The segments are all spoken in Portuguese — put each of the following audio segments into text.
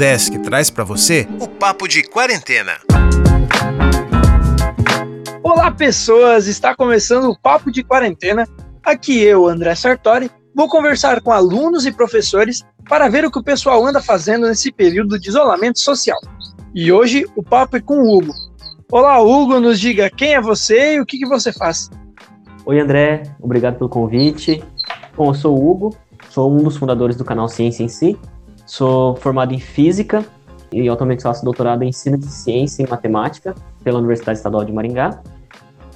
Udesc traz para você o Papo de Quarentena. Olá, pessoas! Está começando o Papo de Quarentena. Aqui eu, André Sartori, vou conversar com alunos e professores para ver o que o pessoal anda fazendo nesse período de isolamento social. E hoje o papo é com o Hugo. Olá, Hugo, nos diga quem é você e o que, que você faz. Oi, André, obrigado pelo convite. Bom, eu sou o Hugo, sou um dos fundadores do canal Ciência em Si, sou formado em Física e atualmente faço doutorado em Ensino de Ciência e Matemática pela Universidade Estadual de Maringá.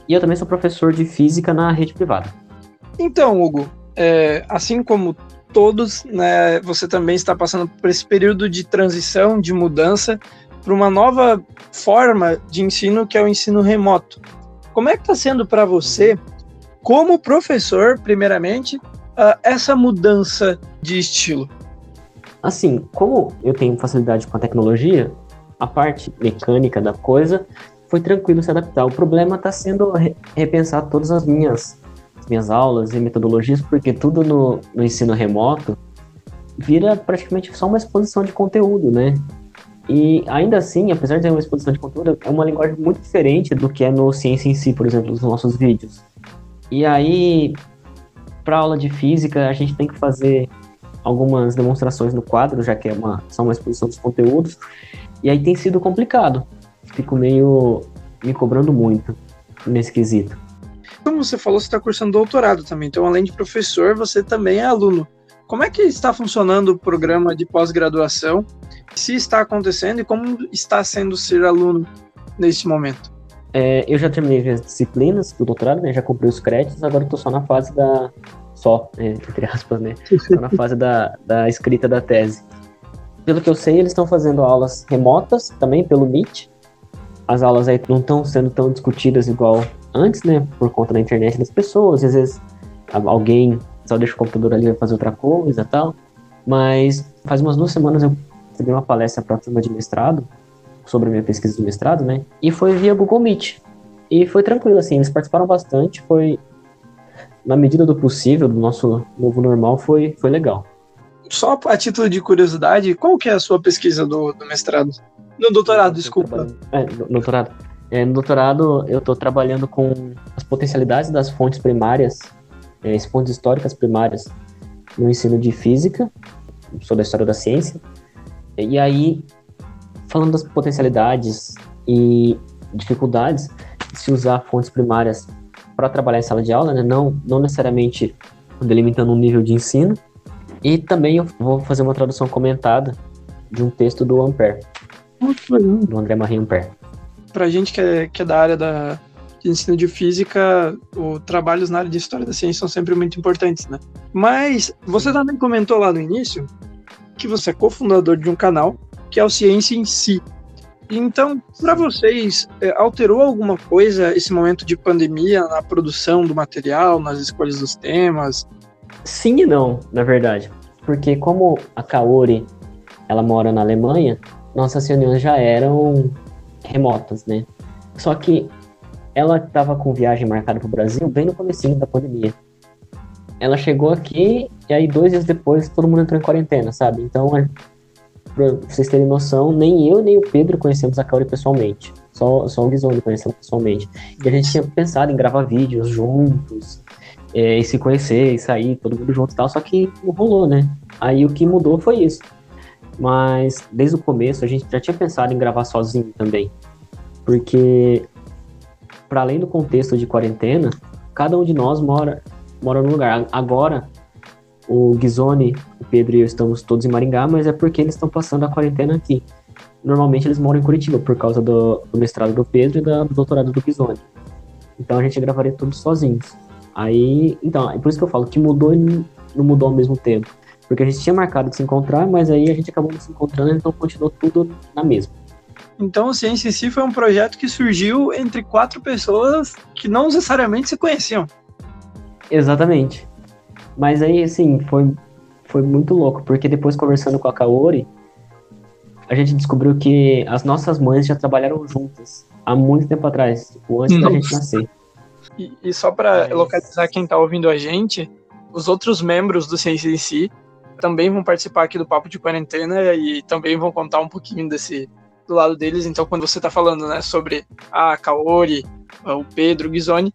E eu também sou professor de Física na rede privada. Então, Hugo, é, assim como todos, né, você também está passando por esse período de transição, de mudança para uma nova forma de ensino que é o ensino remoto. Como é que está sendo para você, como professor, primeiramente, uh, essa mudança de estilo? Assim, como eu tenho facilidade com a tecnologia, a parte mecânica da coisa foi tranquilo se adaptar. O problema está sendo re repensar todas as minhas, as minhas aulas e metodologias, porque tudo no, no ensino remoto vira praticamente só uma exposição de conteúdo, né? E ainda assim, apesar de ter uma exposição de conteúdo, é uma linguagem muito diferente do que é no Ciência em Si, por exemplo, nos nossos vídeos. E aí, para aula de física, a gente tem que fazer algumas demonstrações no quadro, já que é uma, só uma exposição dos conteúdos. E aí tem sido complicado. Fico meio me cobrando muito nesse quesito. Como você falou, você está cursando doutorado também. Então, além de professor, você também é aluno. Como é que está funcionando o programa de pós-graduação? Se está acontecendo e como está sendo ser aluno nesse momento? É, eu já terminei as disciplinas do doutorado, né? Já cumpri os créditos, agora estou só na fase da. Só, é, entre aspas, né? Estou na fase da, da escrita da tese. Pelo que eu sei, eles estão fazendo aulas remotas também pelo Meet. As aulas aí não estão sendo tão discutidas igual antes, né? Por conta da internet das pessoas. Às vezes alguém só deixa o computador ali vai fazer outra coisa e tal. Mas faz umas duas semanas eu recebi uma palestra para a turma de mestrado, sobre a minha pesquisa de mestrado, né? E foi via Google Meet. E foi tranquilo, assim, eles participaram bastante, foi na medida do possível, do nosso novo normal, foi, foi legal. Só a título de curiosidade, qual que é a sua pesquisa do, do mestrado? No doutorado, desculpa. É, no doutorado. É, no doutorado, eu estou trabalhando com as potencialidades das fontes primárias é, fontes históricas primárias no ensino de física, sobre a história da ciência. E aí, falando das potencialidades e dificuldades de se usar fontes primárias para trabalhar em sala de aula, né? não, não necessariamente delimitando um nível de ensino. E também eu vou fazer uma tradução comentada de um texto do Ampère, do André Marie Ampère. Para a gente que é, que é da área da, de ensino de física, o trabalhos na área de história da ciência são sempre muito importantes, né? Mas você também comentou lá no início que você é cofundador de um canal que é o Ciência em Si. Então, para vocês, é, alterou alguma coisa esse momento de pandemia na produção do material, nas escolhas dos temas? Sim e não, na verdade. Porque como a Kaori, ela mora na Alemanha, nossas reuniões já eram remotas, né? Só que ela estava com viagem marcada para o Brasil bem no começo da pandemia. Ela chegou aqui e aí dois dias depois todo mundo entrou em quarentena, sabe? Então, para vocês terem noção, nem eu nem o Pedro conhecemos a Kaori pessoalmente. Só, só o Guizoni conhecemos pessoalmente. E a gente tinha pensado em gravar vídeos juntos, é, e se conhecer, e sair, todo mundo junto e tal, só que não rolou, né? Aí o que mudou foi isso. Mas desde o começo a gente já tinha pensado em gravar sozinho também. Porque para além do contexto de quarentena, cada um de nós mora, mora num lugar. Agora, o Gizone, o Pedro e eu estamos todos em Maringá, mas é porque eles estão passando a quarentena aqui. Normalmente eles moram em Curitiba por causa do, do mestrado do Pedro e da, do doutorado do Gizone. Então a gente gravaria tudo sozinhos. Aí, então, é por isso que eu falo que mudou e não mudou ao mesmo tempo. Porque a gente tinha marcado de se encontrar, mas aí a gente acabou não se encontrando, então continuou tudo na mesma. Então, o Ciência em Si foi um projeto que surgiu entre quatro pessoas que não necessariamente se conheciam. Exatamente. Mas aí, assim, foi, foi muito louco, porque depois conversando com a Kaori, a gente descobriu que as nossas mães já trabalharam juntas há muito tempo atrás, tipo, antes Nossa. da gente nascer. E, e só para localizar quem está ouvindo a gente, os outros membros do Si também vão participar aqui do Papo de Quarentena e também vão contar um pouquinho desse do lado deles. Então, quando você está falando né, sobre a Kaori, o Pedro, o Ghisoni,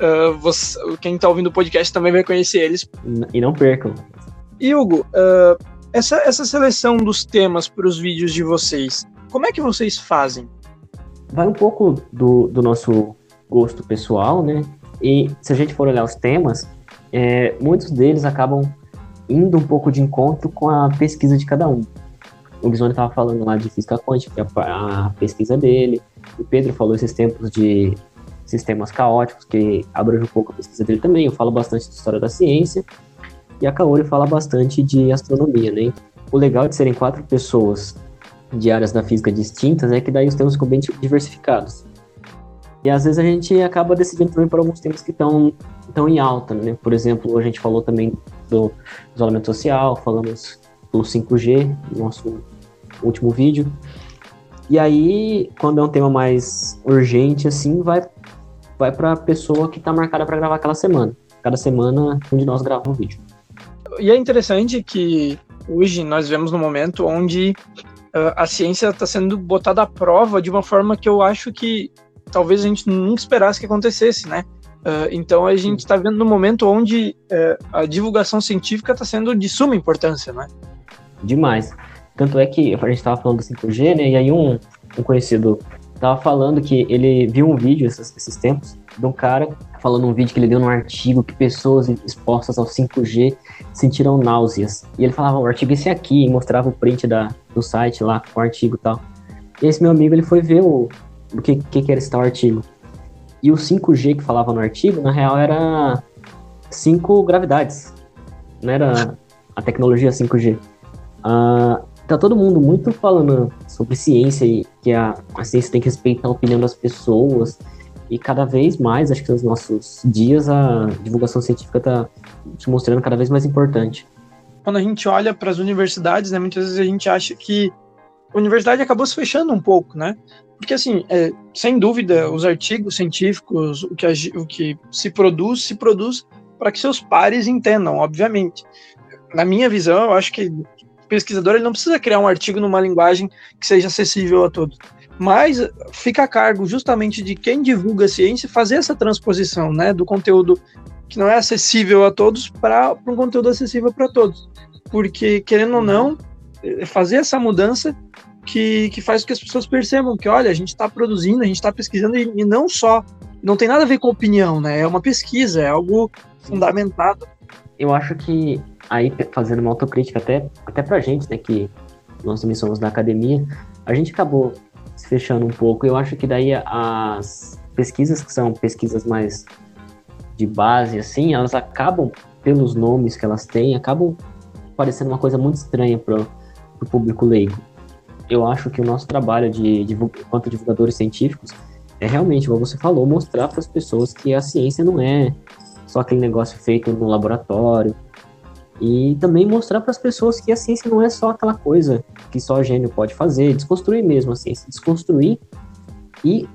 uh, você, quem está ouvindo o podcast também vai conhecer eles. E não percam. E Hugo, uh, essa, essa seleção dos temas para os vídeos de vocês, como é que vocês fazem? Vai um pouco do, do nosso gosto pessoal, né? E se a gente for olhar os temas, é, muitos deles acabam indo um pouco de encontro com a pesquisa de cada um. O Bisoni estava falando lá de física quântica, a, a pesquisa dele. O Pedro falou esses tempos de sistemas caóticos, que abrange um pouco a pesquisa dele também. Eu falo bastante de história da ciência. E a Kaori fala bastante de astronomia, né? O legal de serem quatro pessoas de áreas da física distintas é que daí os temas ficam bem diversificados. E às vezes a gente acaba decidindo também por alguns temas que estão estão em alta, né? Por exemplo, a gente falou também do isolamento social, falamos do 5G, no nosso último vídeo. E aí, quando é um tema mais urgente, assim, vai, vai para a pessoa que está marcada para gravar aquela semana. Cada semana, um de nós grava um vídeo. E é interessante que hoje nós vemos no momento onde uh, a ciência está sendo botada à prova de uma forma que eu acho que talvez a gente nunca esperasse que acontecesse, né? Uh, então a gente está vendo no momento onde uh, a divulgação científica está sendo de suma importância, né? Demais. Tanto é que a gente estava falando do 5G, né? E aí um, um conhecido estava falando que ele viu um vídeo esses, esses tempos de um cara falando um vídeo que ele deu num artigo que pessoas expostas ao 5G sentiram náuseas. E ele falava, o artigo esse aqui, e mostrava o print da, do site lá com o artigo e tal. E esse meu amigo, ele foi ver o, o que, que, era esse tal artigo. E o 5G que falava no artigo, na real, era 5 gravidades. Não era a tecnologia 5G. Uh, tá todo mundo muito falando sobre ciência e que a, a ciência tem que respeitar a opinião das pessoas e cada vez mais, acho que nos nossos dias, a divulgação científica está se mostrando cada vez mais importante. Quando a gente olha para as universidades, né, muitas vezes a gente acha que a universidade acabou se fechando um pouco, né? Porque, assim, é, sem dúvida, os artigos científicos, o que, o que se produz, se produz para que seus pares entendam, obviamente. Na minha visão, eu acho que pesquisador ele não precisa criar um artigo numa linguagem que seja acessível a todos mas fica a cargo justamente de quem divulga a ciência fazer essa transposição, né, do conteúdo que não é acessível a todos para um conteúdo acessível para todos. Porque, querendo ou não, é fazer essa mudança que, que faz com que as pessoas percebam que, olha, a gente está produzindo, a gente está pesquisando, e, e, não só, não tem nada a ver com opinião, né? É uma pesquisa, é algo fundamentado. Eu acho que, aí, fazendo uma autocrítica até, até a gente, né, que nós também somos da academia, a gente acabou se fechando um pouco. Eu acho que daí as pesquisas que são pesquisas mais de base, assim, elas acabam, pelos nomes que elas têm, acabam parecendo uma coisa muito estranha para o público leigo. Eu acho que o nosso trabalho de, de enquanto divulgadores científicos é realmente, igual você falou, mostrar para as pessoas que a ciência não é só aquele negócio feito no laboratório, e também mostrar para as pessoas que a ciência não é só aquela coisa que só gênio pode fazer, desconstruir mesmo a ciência, desconstruir e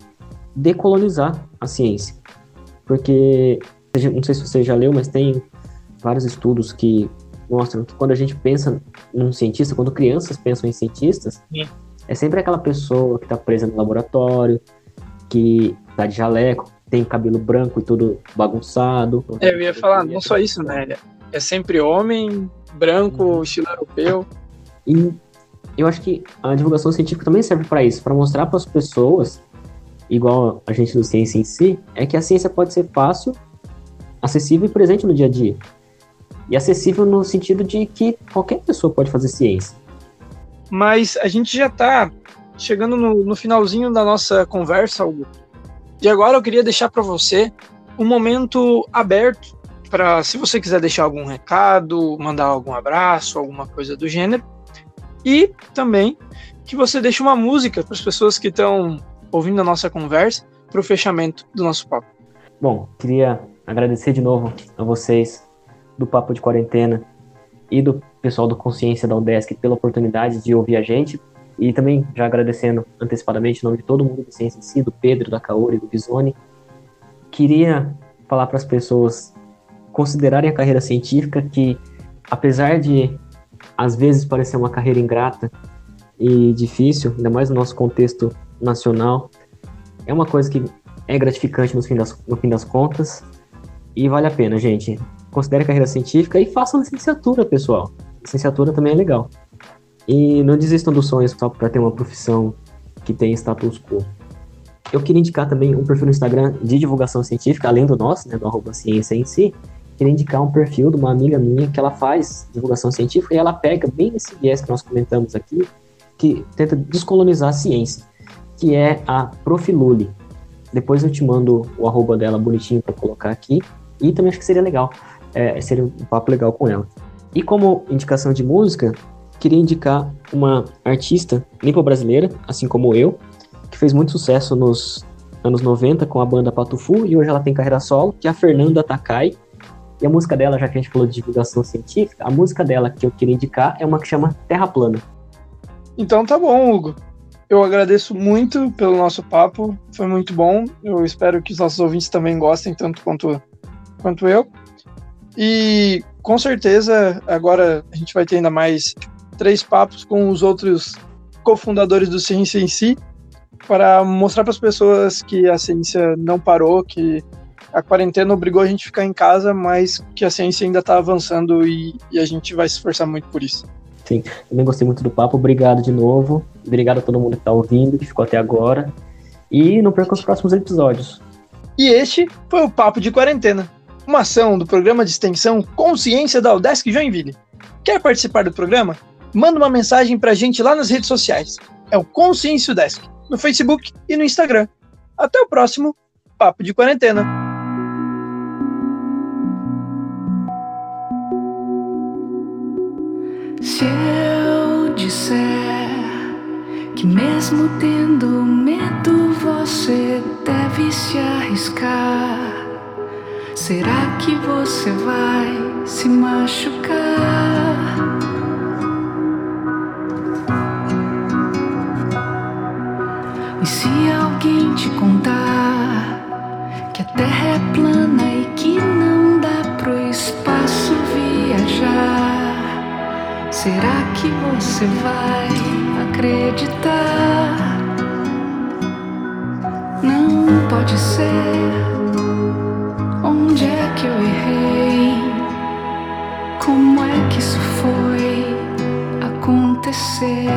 decolonizar a ciência. Porque, não sei se você já leu, mas tem vários estudos que mostram que quando a gente pensa num cientista, quando crianças pensam em cientistas, Sim. é sempre aquela pessoa que está presa no laboratório, que está de jaleco, tem cabelo branco e tudo bagunçado. É, eu ia falar, não só isso, né? É sempre homem, branco, uhum. estilo europeu. E eu acho que a divulgação científica também serve para isso, para mostrar para as pessoas, igual a gente do ciência em si, é que a ciência pode ser fácil, acessível e presente no dia a dia. E acessível no sentido de que qualquer pessoa pode fazer ciência. Mas a gente já está chegando no, no, finalzinho da nossa conversa, Hugo. E agora eu queria deixar para você um momento aberto para se você quiser deixar algum recado, mandar algum abraço, alguma coisa do gênero. E também que você deixe uma música para as pessoas que estão ouvindo a nossa conversa para o fechamento do nosso papo. Bom, queria agradecer de novo a vocês do Papo de Quarentena e do pessoal do Consciência da UDESC pela oportunidade de ouvir a gente. E também já agradecendo antecipadamente em nome de todo mundo do Ciência em si, do Pedro, da Kaori, do Bisoni. Queria falar para as pessoas considerarem a carreira científica que, apesar de às vezes parecer uma carreira ingrata e difícil, ainda mais no nosso contexto nacional, é uma coisa que é gratificante no fim das, no fim das contas e vale a pena, gente. Considere a carreira científica e faça licenciatura, pessoal. Licenciatura também é legal. E não desistam dos sonhos só para ter uma profissão que tem status quo. Eu queria indicar também um perfil no Instagram de divulgação científica, além do nosso, né, do arroba ciência em si. Queria indicar um perfil de uma amiga minha que ela faz divulgação científica e ela pega bem esse viés que nós comentamos aqui, que tenta descolonizar a ciência, que é a Profilule. Depois eu te mando o arroba dela bonitinho para colocar aqui. E também acho que seria legal, é, seria um papo legal com ela. E como indicação de música, queria indicar uma artista nipo-brasileira, assim como eu, que fez muito sucesso nos anos 90 com a banda Patufu e hoje ela tem carreira solo, que é a Fernanda Takai. E a música dela, já que a gente falou de divulgação científica, a música dela que eu queria indicar é uma que chama Terra Plana. Então tá bom, Hugo. Eu agradeço muito pelo nosso papo, foi muito bom. Eu espero que os nossos ouvintes também gostem tanto quanto, quanto eu. E com certeza agora a gente vai ter ainda mais três papos com os outros cofundadores do Ciência em Si para mostrar para as pessoas que a ciência não parou, que a quarentena obrigou a gente a ficar em casa, mas que a ciência ainda está avançando e, e, a gente vai se esforçar muito por isso. Sim, também gostei muito do papo. Obrigado de novo. Obrigado a todo mundo que está ouvindo, que ficou até agora. E não perca os próximos episódios. E este foi o Papo de Quarentena, uma ação do programa de extensão Consciência da Udesc Joinville. Quer participar do programa? Manda uma mensagem para a gente lá nas redes sociais. É o Consciência Udesc no Facebook e no Instagram. Até o próximo Papo de Quarentena. Se eu disser que, mesmo tendo medo, você deve se arriscar, será que você vai se machucar? E se alguém te contar que a Terra é plana será que você vai acreditar? Não pode ser. Onde é que eu errei? Como é que isso foi acontecer?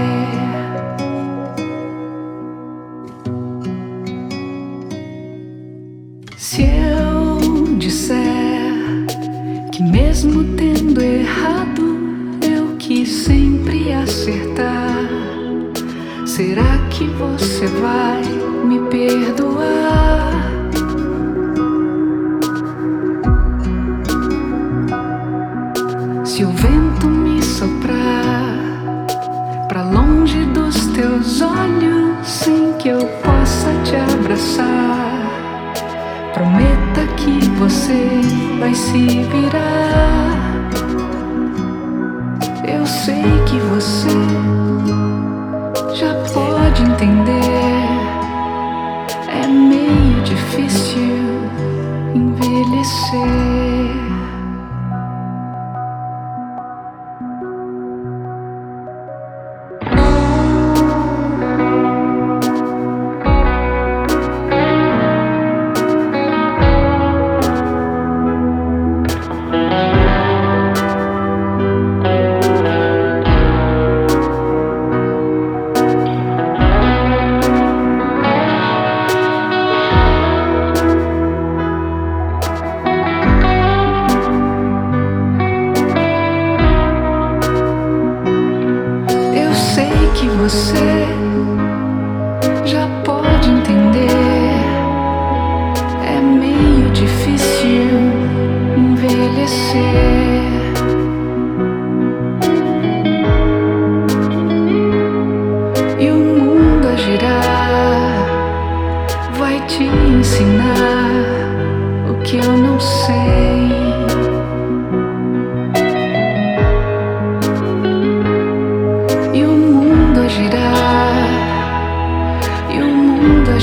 Mesmo tendo errado, eu quis sempre Será que você vai me perdoar? Se o vento me soprar para longe dos teus olhos, sem que eu possa te abraçar. Prometa que você vai se virar. Eu sei que você já pode entender. É meio difícil envelhecer. envelhecer.